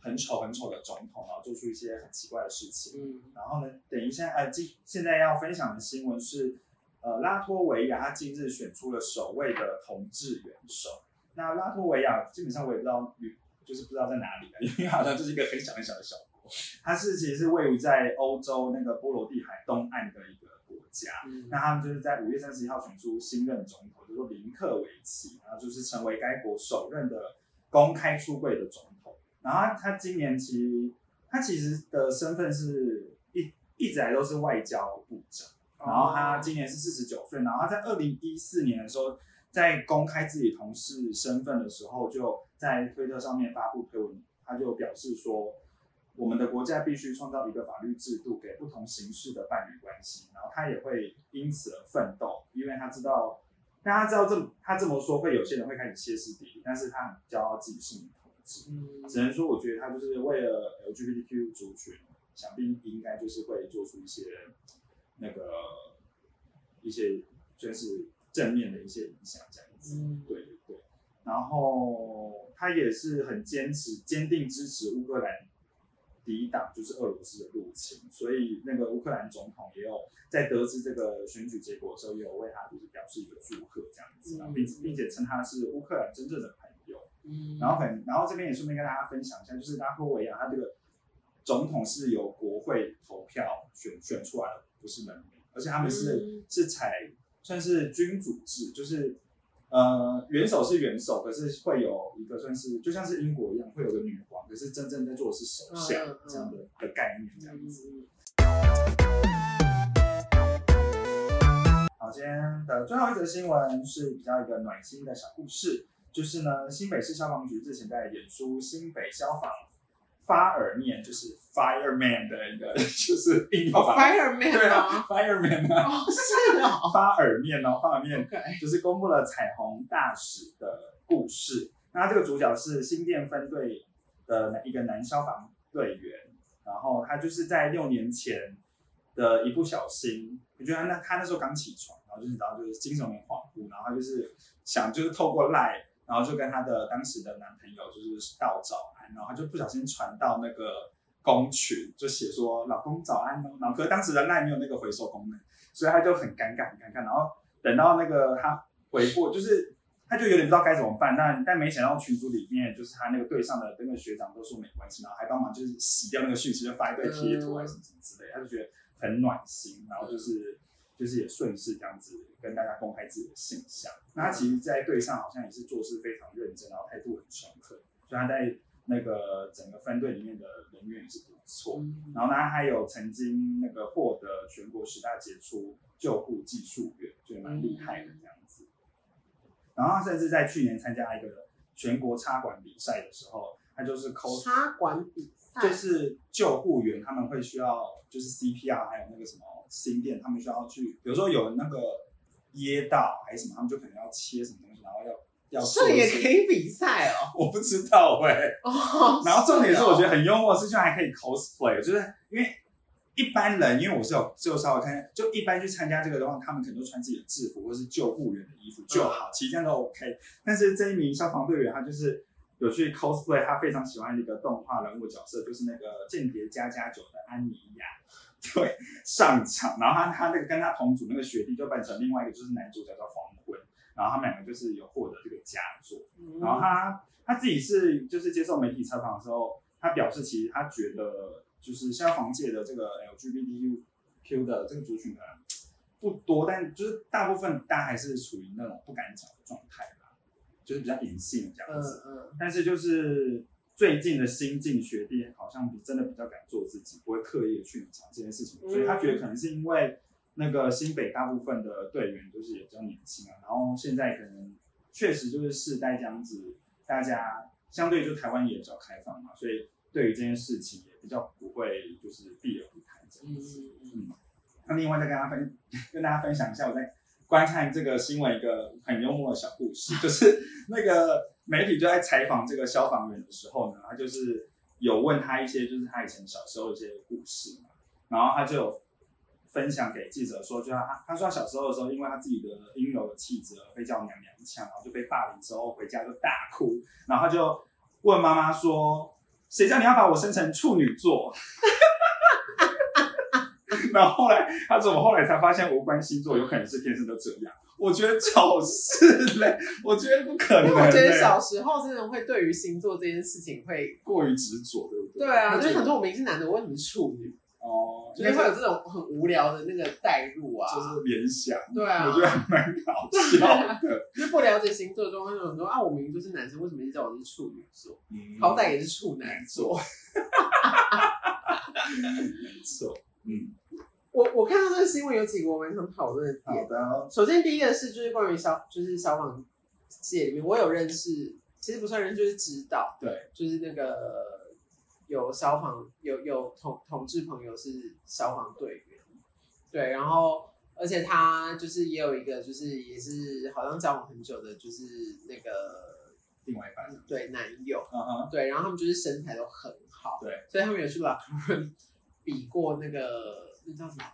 [SPEAKER 1] 很丑很丑的总统，然后做出一些很奇怪的事情。
[SPEAKER 2] 嗯
[SPEAKER 1] 然后呢，等一下，呃，今现在要分享的新闻是，呃，拉脱维亚他近日选出了首位的同志元首。那拉脱维亚基本上我也不知道，就是不知道在哪里了，因为好像就是一个很小很小的小国。它是其实是位于在欧洲那个波罗的海东岸的一个国家。
[SPEAKER 2] 嗯
[SPEAKER 1] 那他们就是在五月三十一号选出新任总统，叫做林克维奇，然后就是成为该国首任的公开出柜的总统。然后他他今年其实他其实的身份是一一直来都是外交部长，然后他今年是四十九岁，然后他在二零一四年的时候，在公开自己同事身份的时候，就在推特上面发布推文，他就表示说，我们的国家必须创造一个法律制度给不同形式的伴侣关系，然后他也会因此而奋斗，因为他知道，但他知道这他这么说会有些人会开始歇斯底里，但是他很骄傲自己是女同志，
[SPEAKER 2] 嗯。
[SPEAKER 1] 只能说我觉得他就是为了 LGBTQ 族群，想必应该就是会做出一些那个一些就是正面的一些影响这样子。
[SPEAKER 2] 嗯
[SPEAKER 1] 对对对，然后他也是很坚持、坚定支持乌克兰抵挡就是俄罗斯的入侵，所以那个乌克兰总统也有在得知这个选举结果的时候，也有为他就是表示一个祝贺这样子，并并且称他是乌克兰真正的朋友。
[SPEAKER 2] 嗯
[SPEAKER 1] 然后很，然后这边也顺便跟大家分享一下，就是拉脱维亚他这个总统是由国会投票选选出来的，不是人民，而且他们是、
[SPEAKER 2] 嗯
[SPEAKER 1] 是采算是君主制，就是呃元首是元首，可是会有一个算是就像是英国一样，会有个女皇，可是真正在做的是首相、这样的的概念这样子。
[SPEAKER 2] 嗯
[SPEAKER 1] 好，今天的最后一则新闻是比较一个暖心的小故事，就是呢，新北市消防局之前在演出新北消防发耳面，就是 fireman 的一个，[laughs] 就是硬要把、
[SPEAKER 2] Fireman
[SPEAKER 1] 对啊？，fireman 啊，
[SPEAKER 2] 哦，是啊。[laughs]
[SPEAKER 1] 发耳面哦，发耳面就是公布了彩虹大使的故事。那这个主角是新店分队的一个男消防队员，然后他就是在六年前的一不小心，我觉得他那他那时候刚起床，然后就是然后就是精神恍惚，然后他就是想就是透过赖，然后就跟他的当时的男朋友就是道早然后他就不小心传到那个公群，就写说老公早安哦，然后可当时的赖没有那个回收功能，所以他就很尴尬很尴尬，然后等到那个他回过，就是他就有点不知道该怎么办，但但没想到群组里面就是他那个队上的那个学长都说没关系，然后还帮忙就是洗掉那个讯息，就发一堆贴图啊什么什么之类，他就觉得很暖心，然后就是就是也顺势这样子跟大家公开自己的形象。那他其实，在队上好像也是做事非常认真，然后态度很诚恳，所以他在那个整个分队里面的人员也是不错。
[SPEAKER 2] 嗯
[SPEAKER 1] 然后呢，他还有曾经那个获得全国十大杰出救护技术员，就蛮厉害的这样子。然后他甚至在去年参加一个全国插管比赛的时候，他就是 cos
[SPEAKER 2] 插管比赛，
[SPEAKER 1] 就是救护员他们会需要就是 CPR 还有那个什么心电，他们需要去，比如说有那个噎到还是什么，他们就可能要切什么东西，然后要
[SPEAKER 2] 这也可以比赛哦。[laughs]
[SPEAKER 1] 我不知道哎、
[SPEAKER 2] 哦，[laughs]
[SPEAKER 1] 然后重点是我觉得
[SPEAKER 2] 得
[SPEAKER 1] 很幽默是，居然还可以 cosplay，就是因为一般人，因为我是有就稍微看，就一般去参加这个的话，他们可能都穿自己的制服或是救护员的衣服就好，其实这样都 OK。但是这一名消防队员他就是有去 cosplay 他非常喜欢的一个动画人物角色，就是那个《间谍加加九》的安妮亚。[laughs] 对，上场，然后他他那个跟他同组那个学弟就扮成另外一个就是男主角叫黄昏，然后他们两个就是有获得这个佳作。
[SPEAKER 2] 嗯
[SPEAKER 1] 然后他他自己是就是接受媒体采访的时候，他表示其实他觉得就是消防界的这个 LGBTQ 的这个族群可能不多，但就是大部分大家还是处于那种不敢讲的状态吧，就是比较隐性这样
[SPEAKER 2] 嗯
[SPEAKER 1] 子。
[SPEAKER 2] 嗯，
[SPEAKER 1] 但是就是最近的新进学弟好像比真的比较敢做自己，不会刻意的去讲这件事情，
[SPEAKER 2] 嗯
[SPEAKER 1] 所以他觉得可能是因为那个新北大部分的队员就是也比较年轻啊，然后现在可能确实就是世代这样子，大家相对就台湾也比较开放嘛，所以对于这件事情也比较不会就是避而不谈这样子。
[SPEAKER 2] 嗯
[SPEAKER 1] 嗯，那另外再跟大家分跟大家分享一下我在观看这个新闻一个很幽默的小故事，就是那个媒体就在采访这个消防员的时候呢，他就是有问他一些就是他以前小时候的一些故事嘛，然后他就有分享给记者说，就他他说他小时候的时候，因为他自己的阴柔的气质而被叫娘娘腔，然后就被霸凌之后回家就大哭，然后他就问妈妈说，谁叫你要把我生成处女座？[laughs] 然后后来他怎么后来才发现无关星座有可能是天生都这样？我觉得就是嘞，我觉得不可能
[SPEAKER 2] 因为我觉得小时候真的会对于星座这件事情会，
[SPEAKER 1] 过于执着，对不对？
[SPEAKER 2] 对啊，就是很多我明明是男的，我为什么是处女？
[SPEAKER 1] 哦，
[SPEAKER 2] 就是会有这种很无聊的那个代入啊。
[SPEAKER 1] 就是联想，
[SPEAKER 2] 对啊，
[SPEAKER 1] 我觉得还蛮搞笑的。[laughs]
[SPEAKER 2] 就是不了解星座的状况，就很多啊，我明明就是男生，为什么一直叫我是处女座？
[SPEAKER 1] 嗯
[SPEAKER 2] 好歹也是处男座。[laughs]
[SPEAKER 1] 没错，嗯，
[SPEAKER 2] 我我看到这个新闻有几个我蛮想讨论的
[SPEAKER 1] 好
[SPEAKER 2] 点。
[SPEAKER 1] 的，
[SPEAKER 2] 首先第一个是就是关于消就是消防界里面，我有认识，其实不算认识，就是知道，
[SPEAKER 1] 对，
[SPEAKER 2] 就是那个有消防有有同同志朋友是消防队员，对，然后而且他就是也有一个就是也是好像交往很久的，就是那个
[SPEAKER 1] 另外一半，
[SPEAKER 2] 对男友，
[SPEAKER 1] 嗯嗯，
[SPEAKER 2] 对，然后他们就是身材都很好，
[SPEAKER 1] 对，
[SPEAKER 2] 所以他们有去 locker [laughs] room 比过那个那叫什么？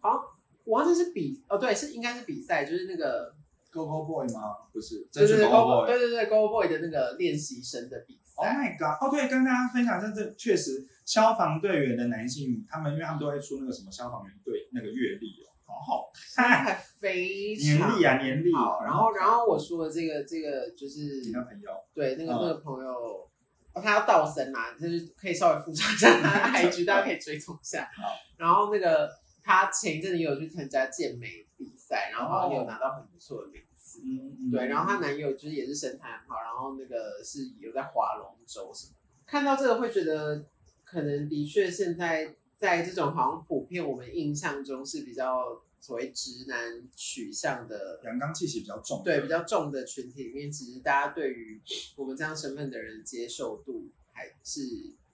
[SPEAKER 2] 好像我忘记是比哦，对，是应该是比赛，就是那个
[SPEAKER 1] Go Go Boy 吗？不是，
[SPEAKER 2] 对对对
[SPEAKER 1] Go
[SPEAKER 2] Go
[SPEAKER 1] Boy。
[SPEAKER 2] 对对对 Go Boy 的那个练习生的比
[SPEAKER 1] Oh，my god！哦，对，跟大家分享一下，这确实消防队员的男性，他们因为他们都会出那个什么消防员队那个阅历哦，好好看，
[SPEAKER 2] 身材非
[SPEAKER 1] 年历啊年历，
[SPEAKER 2] 好。然后然后我说的这个这个就是
[SPEAKER 1] 你的朋友，
[SPEAKER 2] 对那个
[SPEAKER 1] 嗯
[SPEAKER 2] 那个朋友。哦，他要道生嘛，就是可以稍微附上一下 [laughs] 他的 IG，大家可以追踪一下
[SPEAKER 1] 好。
[SPEAKER 2] 然后那个他前一阵子也有去参加健美比赛，然后也有拿到很不错的名次。
[SPEAKER 1] 嗯
[SPEAKER 2] 对，然后她男友就是也是身材很好，然后那个是有在划龙舟什么。看到这个会觉得，可能的确现在在这种好像普遍我们印象中是比较所谓直男取向的，
[SPEAKER 1] 阳刚气息比较重，
[SPEAKER 2] 对比较重的群体里面，其实大家对于我们这样身份的人接受度还是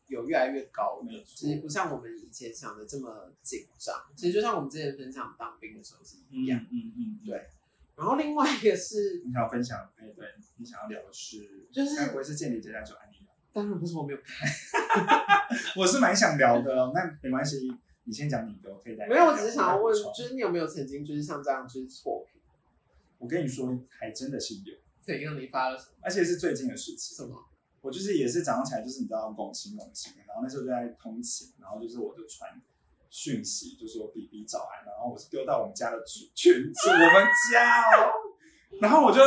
[SPEAKER 2] 有越来越高的。其实不像我们以前想的这么紧张。其实就像我们之前分享当兵的时候是一样。
[SPEAKER 1] 嗯嗯，
[SPEAKER 2] 对然后另外一个是，
[SPEAKER 1] 你想要分享，哎，对你想要聊的是，
[SPEAKER 2] 就是
[SPEAKER 1] 该不会是间谍接待者安妮吧？
[SPEAKER 2] 当然不是我没有看，[laughs]
[SPEAKER 1] 我是蛮想聊的，那没关系，你先讲你的，我可以再
[SPEAKER 2] 没有，我只是想要问，就是你有没有曾经就是像这样就是错评？
[SPEAKER 1] 我跟你说，还真的是有，
[SPEAKER 2] 怎样你发了什么？
[SPEAKER 1] 而且是最近的事情。
[SPEAKER 2] 什么？
[SPEAKER 1] 我就是也是早上起来，就是你知道拱形拱形，然后那时候就在通勤，然后就是我就传讯息，就说 B B 早安，然后我是丢到我们家的群群组，我们家哦，然后我就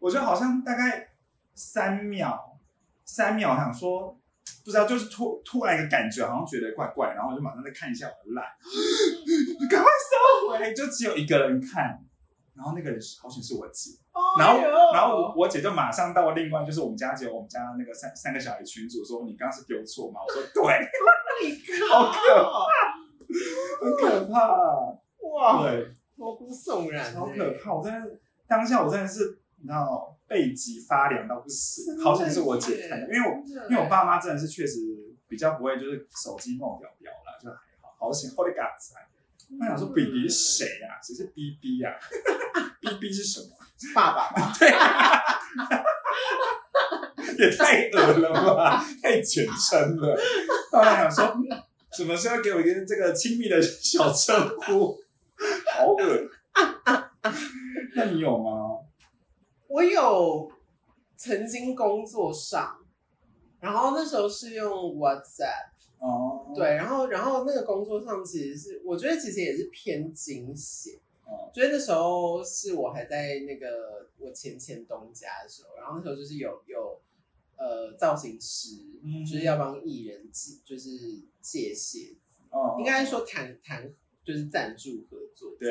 [SPEAKER 1] 我就好像大概三秒三秒想说，不知道就是突突然一个感觉，好像觉得怪怪，然后我就马上再看一下我的 line，[laughs] 赶快收回，就只有一个人看，然后那个人好像是我姐。然后，然后我我姐就马上到另外，就是我们家只有我们家那个三三个小孩群主说，你刚刚是丢错吗？我说对，[laughs]
[SPEAKER 2] 你
[SPEAKER 1] 好可
[SPEAKER 2] 怕！[laughs]
[SPEAKER 1] 很可怕，
[SPEAKER 2] 哇，
[SPEAKER 1] 对，
[SPEAKER 2] 毛骨悚然，
[SPEAKER 1] 好可怕。我真的当下我真的是，你知道背脊发凉到不行。好险是我姐看的，因为我因为我爸妈真的是确实比较不会就是手机弄表表了，就还好。好险，Holy God！我想说，B B 是谁呀、谁是 B B 呀？B B 是什么？
[SPEAKER 2] 是爸爸吧，[laughs]
[SPEAKER 1] 也太恶了吧，太简称了。后来想说，嗯什么时候给我一个这个亲密的小称呼？[laughs] 好恶。那你有吗？
[SPEAKER 2] 我有曾经工作上，然后那时候是用 WhatsApp，
[SPEAKER 1] 哦，，
[SPEAKER 2] 对，然后然后那个工作上其实是我觉得其实也是偏惊险。
[SPEAKER 1] 哦，
[SPEAKER 2] 觉得那时候是我还在那个我前前东家的时候，然后那时候就是有有呃造型师，
[SPEAKER 1] 嗯。
[SPEAKER 2] 就是要帮艺人借就是借鞋子，
[SPEAKER 1] 哦，
[SPEAKER 2] 应该说谈谈就是赞助合作。
[SPEAKER 1] 对，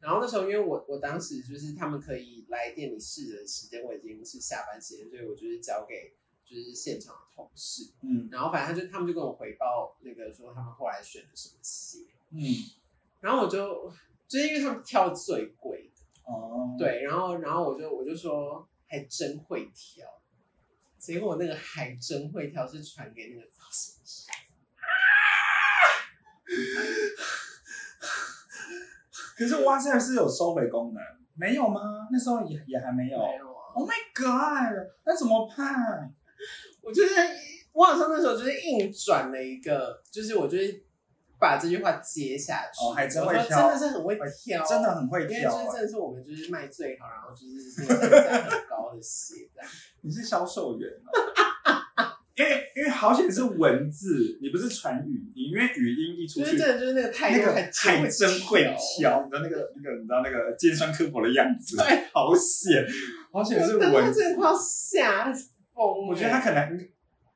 [SPEAKER 2] 然后那时候因为我我当时就是他们可以来店里试的时间，我已经是下班时间，所以我就是交给就是现场的同事，
[SPEAKER 1] 嗯。
[SPEAKER 2] 然后反正他就他们就跟我回报那个说他们后来选的什么鞋，
[SPEAKER 1] 嗯，
[SPEAKER 2] 然后我就就是因为他们挑最贵的。
[SPEAKER 1] 哦，，
[SPEAKER 2] 对，然后然后我就我就说还真会挑，结果那个还真会跳是传给那个造型师，[laughs]
[SPEAKER 1] 可是 WhatsApp 是有收回功能，没有吗？那时候也也还没有。
[SPEAKER 2] 没有啊
[SPEAKER 1] ，Oh my god！那怎么办？
[SPEAKER 2] 我就是我好像那时候就是硬转了一个，就是我就是把这句话接下去，
[SPEAKER 1] 哦还真会
[SPEAKER 2] 我说
[SPEAKER 1] 挑
[SPEAKER 2] 真的是很会挑，
[SPEAKER 1] 真的很会
[SPEAKER 2] 因为真的是我们就是卖最好，然后就是那个单价很高的鞋这样。
[SPEAKER 1] 你是销售员哦。[laughs] 因为因为好险是文字，你不是传语音，因为语音一出去，
[SPEAKER 2] 就是真的就是那个态度
[SPEAKER 1] 那个
[SPEAKER 2] 还
[SPEAKER 1] 还真会
[SPEAKER 2] 挑，
[SPEAKER 1] 挑，你知道那个那个你知道那个尖酸刻薄的样子，
[SPEAKER 2] 对，
[SPEAKER 1] 好险，好险是文字。
[SPEAKER 2] 真的快要吓疯了。
[SPEAKER 1] 我觉得他可能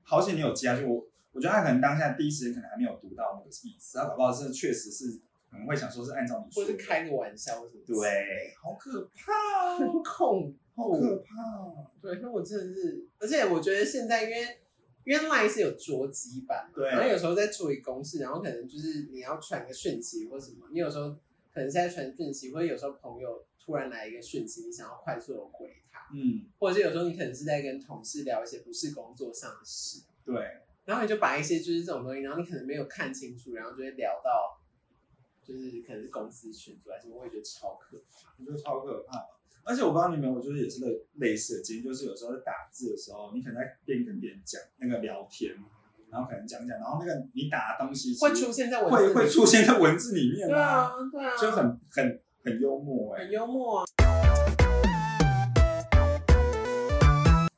[SPEAKER 1] 好险你有接下去，我我觉得他可能当下第一时间可能还没有读到那个意思，他搞不好是确实是可能会想说是按照你说的，
[SPEAKER 2] 或是开个玩笑
[SPEAKER 1] 对，好可怕
[SPEAKER 2] 很
[SPEAKER 1] 哦，[laughs]
[SPEAKER 2] 恐
[SPEAKER 1] 好可怕哦，
[SPEAKER 2] 对，所以我真的是，而且我觉得现在因为因为 Line 是有着急版，
[SPEAKER 1] 对
[SPEAKER 2] 然后有时候在处理公事，然后可能就是你要传个讯息或什么，你有时候可能在传讯息，或者有时候朋友突然来一个讯息，你想要快速的回他，
[SPEAKER 1] 嗯，
[SPEAKER 2] 或者是有时候你可能是在跟同事聊一些不是工作上的事，
[SPEAKER 1] 对，
[SPEAKER 2] 然后你就把一些就是这种东西，然后你可能没有看清楚，然后就会聊到就是可能是公司群组还是什么，我也觉得超可怕。
[SPEAKER 1] 我觉得超可怕。而且我不知道你们有没有，就是也是类类似的经历，就是有时候在打字的时候，你可能在边跟别人讲那个聊天，然后可能讲讲，然后那个你打的东西
[SPEAKER 2] 会出现在文字里
[SPEAKER 1] 会会出现在文字里面
[SPEAKER 2] 对啊，对啊，
[SPEAKER 1] 就很很很幽默哎、
[SPEAKER 2] 很幽默啊。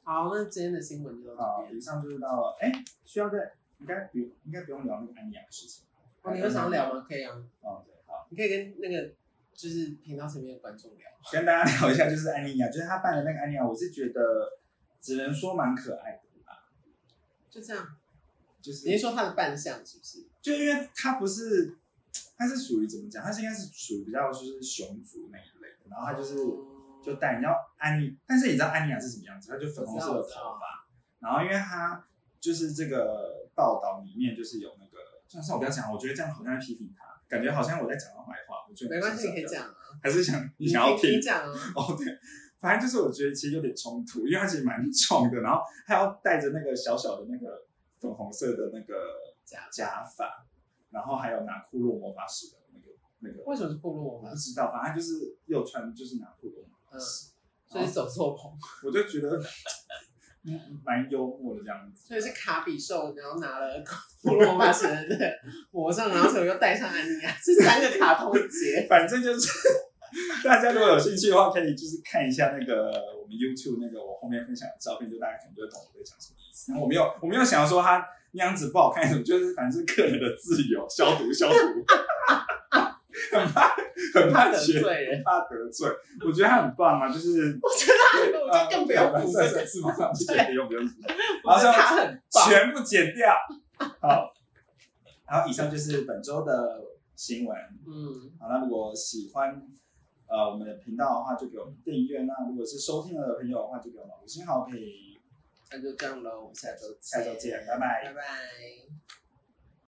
[SPEAKER 2] 好，那今天的新闻就到
[SPEAKER 1] 好，
[SPEAKER 2] 这。
[SPEAKER 1] 以上就是到了，哎、需要再应该不用应该不用聊那个安妮亚的事情。
[SPEAKER 2] 哦，你有想要聊吗？可以啊，
[SPEAKER 1] 哦，对，好，
[SPEAKER 2] 你可以跟那个就是频道前面的观众聊。
[SPEAKER 1] 跟大家聊一下，就是安妮亚，就是他办的那个安妮亚，我是觉得只能说蛮可爱的吧，
[SPEAKER 2] 就这样，
[SPEAKER 1] 就是
[SPEAKER 2] 你是说他的扮相是不是？
[SPEAKER 1] 就因为他不是，他是属于怎么讲？他是应该是属于比较就是熊族那一类的，然后他就是
[SPEAKER 2] 哦
[SPEAKER 1] 就戴，你知道安妮，但是你知道安妮亚是什么样子？她就粉红色的头发，然后因为她就是这个报道里面就是有那个，算算我不要讲，我觉得这样好像在批评他，感觉好像我在讲到坏话，我觉得
[SPEAKER 2] 没关系，[laughs] 可以讲啊，
[SPEAKER 1] 还是想你
[SPEAKER 2] 你
[SPEAKER 1] 想要听。
[SPEAKER 2] 你讲啊，
[SPEAKER 1] 哦，对，反正就是我觉得其实有点冲突，因为它其实蛮壮的，然后还要戴着那个小小的那个粉红色的那个
[SPEAKER 2] 假
[SPEAKER 1] 假发，然后还有拿库洛魔法使的那个那个，
[SPEAKER 2] 为什么是部落
[SPEAKER 1] 我
[SPEAKER 2] 吗
[SPEAKER 1] 不？知道，反正就是又穿就是拿库洛魔法使，
[SPEAKER 2] 所以是走错棚，
[SPEAKER 1] 我就觉得嗯蛮幽默的这样子，
[SPEAKER 2] 所以是卡比兽，然后拿了部落魔法使人的魔杖，然后手又戴上安妮亚，是三个卡通节。[laughs]
[SPEAKER 1] 反正就是 [laughs] 大家如果有兴趣的话，可以就是看一下那个我们 YouTube 那个我后面分享的照片，就大家可能就会懂我在讲什么意思。然后我没有我没有想要说他那样子不好看什么，就是反正是个人的自由，消毒消毒，[laughs] 很怕 [laughs] 很怕
[SPEAKER 2] 怕得
[SPEAKER 1] 学
[SPEAKER 2] 罪人
[SPEAKER 1] 怕得罪。我觉得他很棒啊，就是 [laughs]
[SPEAKER 2] 我觉得他，我就更不要
[SPEAKER 1] 呃
[SPEAKER 2] 补这个，
[SPEAKER 1] 是？不用不用，
[SPEAKER 2] 我觉得他很棒。
[SPEAKER 1] 全部剪掉。好，好，以上就是本周的新闻。
[SPEAKER 2] 嗯，
[SPEAKER 1] 好，那如果喜欢呃我们的频道的话，就给我们订阅。那如果是收听的朋友的话，就给我们五星好评。
[SPEAKER 2] 那就这样喽，我们下周
[SPEAKER 1] 下周见，拜拜
[SPEAKER 2] 拜拜。